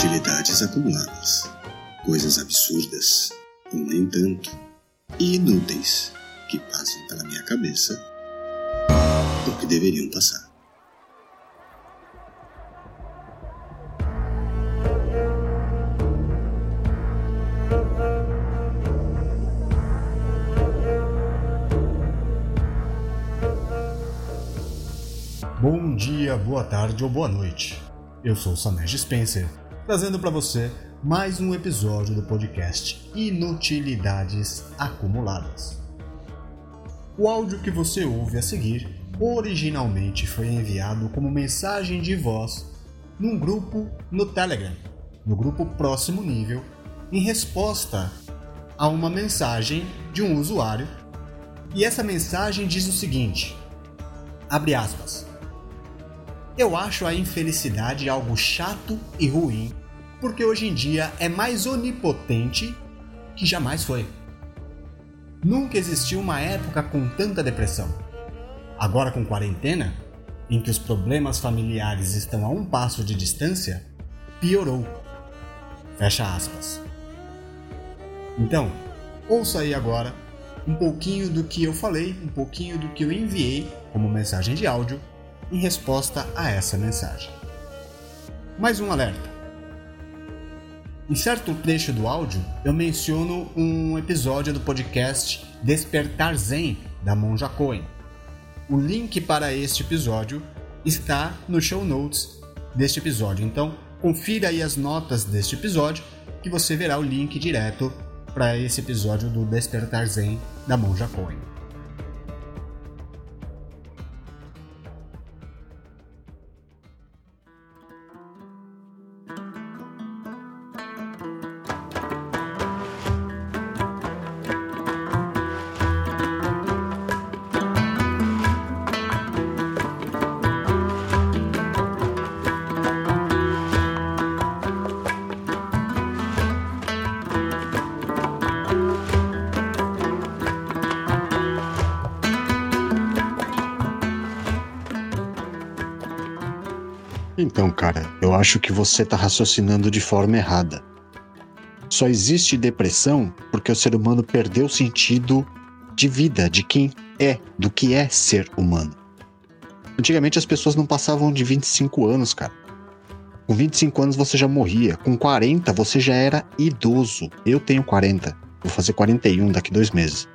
Inutilidades acumuladas. Coisas absurdas, ou nem tanto, e inúteis que passam pela minha cabeça ou que deveriam passar. Bom dia, boa tarde ou boa noite. Eu sou Samej Spencer, trazendo para você mais um episódio do podcast Inutilidades Acumuladas. O áudio que você ouve a seguir originalmente foi enviado como mensagem de voz num grupo no Telegram, no grupo Próximo Nível, em resposta a uma mensagem de um usuário. E essa mensagem diz o seguinte: abre aspas. Eu acho a infelicidade algo chato e ruim, porque hoje em dia é mais onipotente que jamais foi. Nunca existiu uma época com tanta depressão. Agora, com quarentena, em que os problemas familiares estão a um passo de distância, piorou. Fecha aspas. Então, ouça aí agora um pouquinho do que eu falei, um pouquinho do que eu enviei como mensagem de áudio em resposta a essa mensagem. Mais um alerta. Em certo trecho do áudio, eu menciono um episódio do podcast Despertar Zen da Monja Cohen. O link para este episódio está no show notes deste episódio. Então, confira aí as notas deste episódio que você verá o link direto para esse episódio do Despertar Zen da Monja Cohen. Então, cara, eu acho que você está raciocinando de forma errada. Só existe depressão porque o ser humano perdeu o sentido de vida, de quem é, do que é ser humano. Antigamente as pessoas não passavam de 25 anos, cara. Com 25 anos você já morria, com 40 você já era idoso. Eu tenho 40, vou fazer 41 daqui dois meses.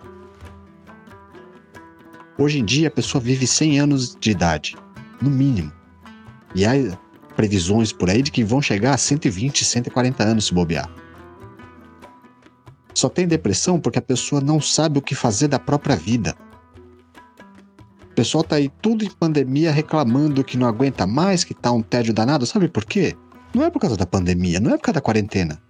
Hoje em dia a pessoa vive 100 anos de idade, no mínimo. E há previsões por aí de que vão chegar a 120, 140 anos se bobear. Só tem depressão porque a pessoa não sabe o que fazer da própria vida. O pessoal tá aí tudo em pandemia reclamando que não aguenta mais, que tá um tédio danado. Sabe por quê? Não é por causa da pandemia, não é por causa da quarentena.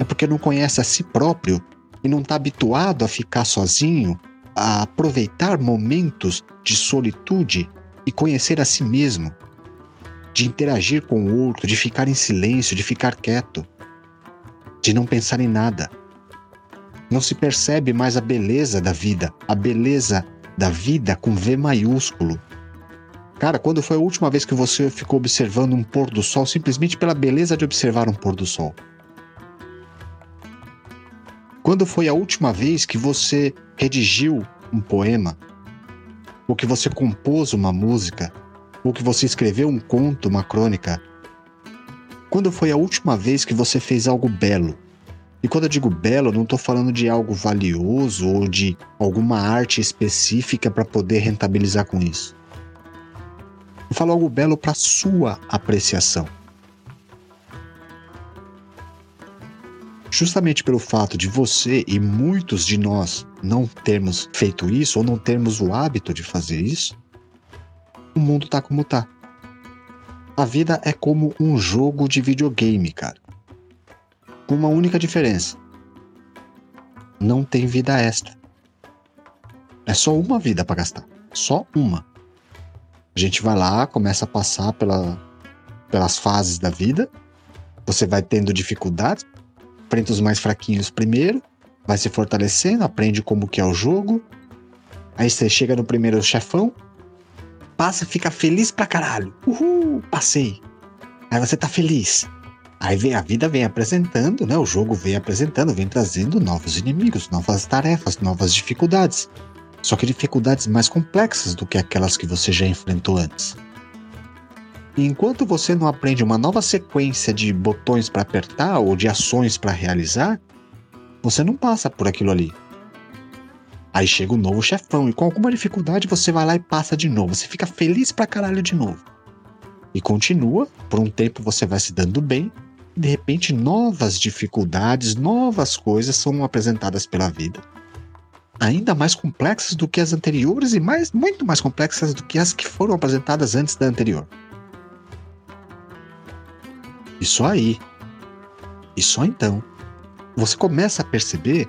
É porque não conhece a si próprio e não está habituado a ficar sozinho, a aproveitar momentos de solitude e conhecer a si mesmo de interagir com o outro, de ficar em silêncio, de ficar quieto, de não pensar em nada. Não se percebe mais a beleza da vida, a beleza da vida com V maiúsculo. Cara, quando foi a última vez que você ficou observando um pôr do sol simplesmente pela beleza de observar um pôr do sol? Quando foi a última vez que você redigiu um poema? Ou que você compôs uma música? Ou que você escreveu um conto, uma crônica? Quando foi a última vez que você fez algo belo? E quando eu digo belo, não estou falando de algo valioso ou de alguma arte específica para poder rentabilizar com isso. Eu falo algo belo para sua apreciação. Justamente pelo fato de você e muitos de nós não termos feito isso ou não termos o hábito de fazer isso, o mundo tá como tá. A vida é como um jogo de videogame, cara. Com uma única diferença: não tem vida extra. É só uma vida para gastar. Só uma. A gente vai lá, começa a passar pela, pelas fases da vida. Você vai tendo dificuldades. Enfrenta os mais fraquinhos primeiro. Vai se fortalecendo, aprende como que é o jogo. Aí você chega no primeiro chefão, passa, fica feliz pra caralho. Uhul, passei. Aí você tá feliz. Aí vem, a vida vem apresentando, né? O jogo vem apresentando, vem trazendo novos inimigos, novas tarefas, novas dificuldades. Só que dificuldades mais complexas do que aquelas que você já enfrentou antes. E enquanto você não aprende uma nova sequência de botões para apertar ou de ações para realizar, você não passa por aquilo ali. Aí chega o um novo chefão e com alguma dificuldade você vai lá e passa de novo. Você fica feliz pra caralho de novo. E continua, por um tempo você vai se dando bem, e de repente novas dificuldades, novas coisas são apresentadas pela vida ainda mais complexas do que as anteriores e mais, muito mais complexas do que as que foram apresentadas antes da anterior. E só aí, e só então, você começa a perceber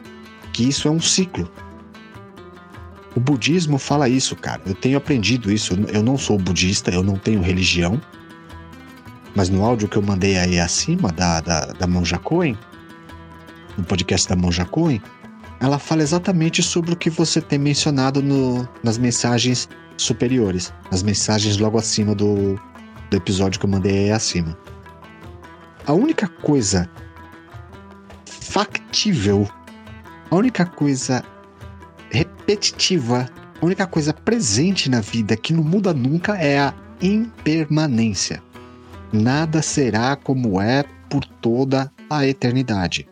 que isso é um ciclo. O budismo fala isso, cara. Eu tenho aprendido isso. Eu não sou budista, eu não tenho religião. Mas no áudio que eu mandei aí acima da, da, da Monja Coen, no podcast da Monja Coen, ela fala exatamente sobre o que você tem mencionado no, nas mensagens superiores, nas mensagens logo acima do, do episódio que eu mandei aí acima. A única coisa factível, a única coisa repetitiva, a única coisa presente na vida que não muda nunca é a impermanência. Nada será como é por toda a eternidade.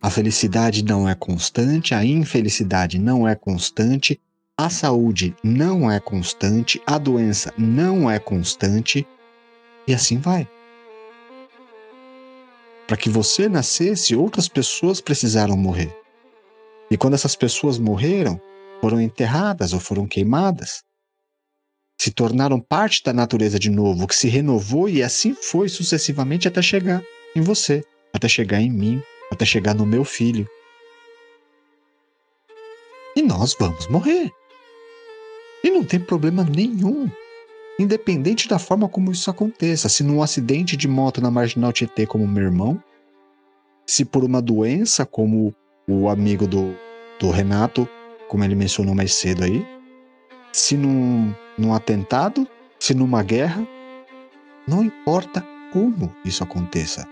A felicidade não é constante, a infelicidade não é constante, a saúde não é constante, a doença não é constante, e assim vai. Para que você nascesse, outras pessoas precisaram morrer. E quando essas pessoas morreram, foram enterradas ou foram queimadas, se tornaram parte da natureza de novo, que se renovou e assim foi sucessivamente até chegar em você, até chegar em mim, até chegar no meu filho. E nós vamos morrer. E não tem problema nenhum. Independente da forma como isso aconteça, se num acidente de moto na Marginal Tietê como meu irmão, se por uma doença como o amigo do, do Renato, como ele mencionou mais cedo aí, se num, num atentado, se numa guerra, não importa como isso aconteça,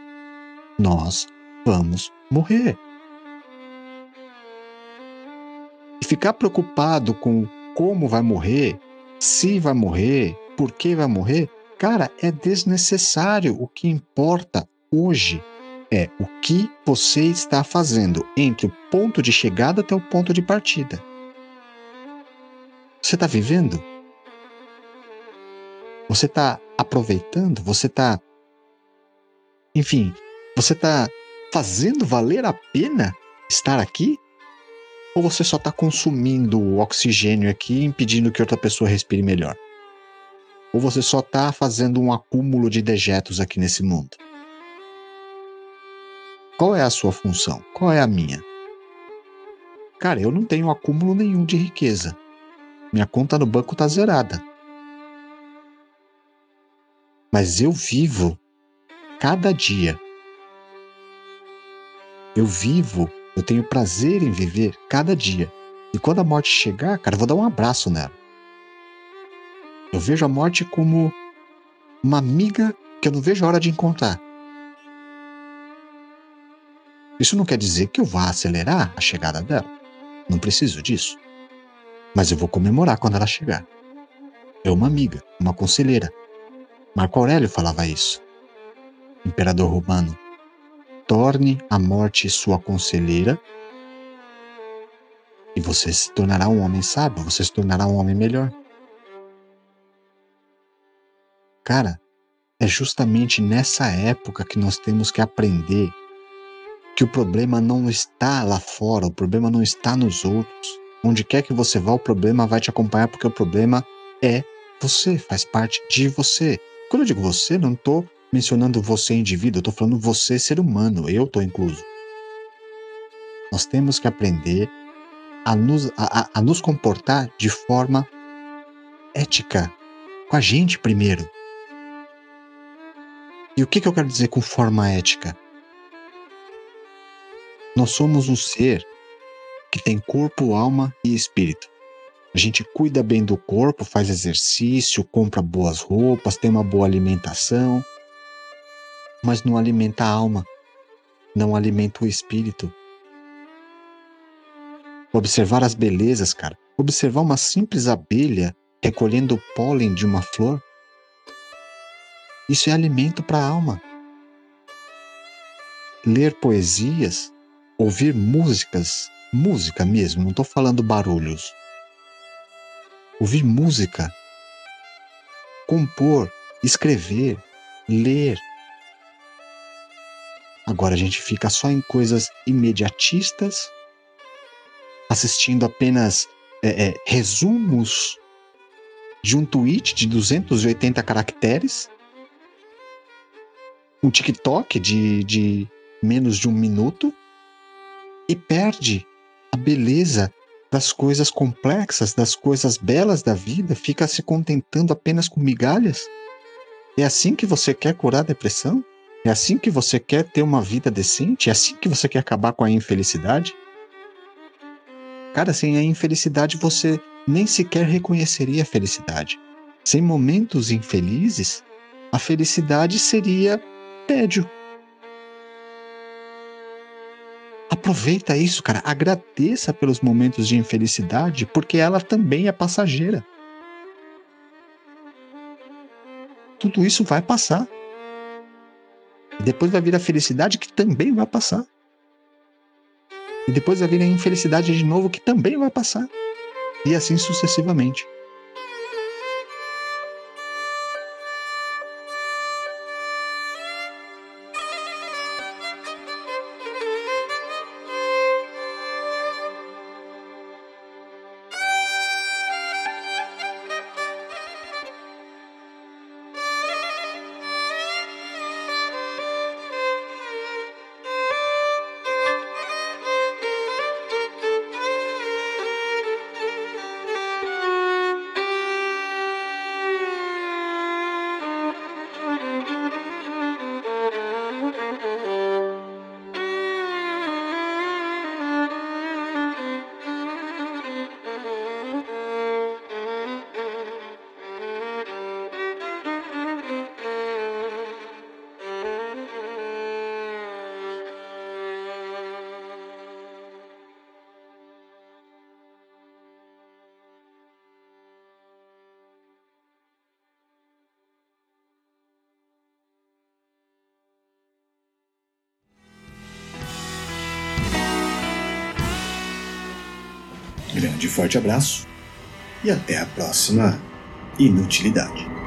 nós vamos morrer. E ficar preocupado com como vai morrer, se vai morrer, por que vai morrer, cara, é desnecessário. O que importa hoje é o que você está fazendo entre o ponto de chegada até o ponto de partida. Você está vivendo? Você está aproveitando? Você está. Enfim, você está fazendo valer a pena estar aqui? Ou você só está consumindo o oxigênio aqui, impedindo que outra pessoa respire melhor? Ou você só está fazendo um acúmulo de dejetos aqui nesse mundo? Qual é a sua função? Qual é a minha? Cara, eu não tenho acúmulo nenhum de riqueza. Minha conta no banco tá zerada. Mas eu vivo cada dia eu vivo, eu tenho prazer em viver cada dia. E quando a morte chegar, cara, eu vou dar um abraço nela. Eu vejo a morte como uma amiga que eu não vejo a hora de encontrar. Isso não quer dizer que eu vá acelerar a chegada dela. Não preciso disso. Mas eu vou comemorar quando ela chegar. É uma amiga, uma conselheira. Marco Aurélio falava isso. Imperador romano torne a morte sua conselheira e você se tornará um homem sábio, você se tornará um homem melhor. Cara, é justamente nessa época que nós temos que aprender que o problema não está lá fora, o problema não está nos outros. Onde quer que você vá, o problema vai te acompanhar porque o problema é você, faz parte de você. Quando eu digo você, não estou mencionando você indivíduo, tô falando você ser humano, eu tô incluso. Nós temos que aprender a nos, a, a nos comportar de forma ética, com a gente primeiro. E o que, que eu quero dizer com forma ética? Nós somos um ser que tem corpo, alma e espírito. A gente cuida bem do corpo, faz exercício, compra boas roupas, tem uma boa alimentação, mas não alimenta a alma, não alimenta o espírito. Observar as belezas, cara. Observar uma simples abelha recolhendo o pólen de uma flor. Isso é alimento para a alma. Ler poesias, ouvir músicas, música mesmo, não estou falando barulhos. Ouvir música, compor, escrever, ler. Agora a gente fica só em coisas imediatistas, assistindo apenas é, é, resumos de um tweet de 280 caracteres, um TikTok de, de menos de um minuto e perde a beleza das coisas complexas, das coisas belas da vida, fica se contentando apenas com migalhas? É assim que você quer curar a depressão? É assim que você quer ter uma vida decente? É assim que você quer acabar com a infelicidade? Cara, sem a infelicidade você nem sequer reconheceria a felicidade. Sem momentos infelizes, a felicidade seria tédio. Aproveita isso, cara. Agradeça pelos momentos de infelicidade, porque ela também é passageira. Tudo isso vai passar. E depois vai vir a felicidade que também vai passar. E depois vai vir a infelicidade de novo que também vai passar. E assim sucessivamente. Grande forte abraço e até a próxima inutilidade.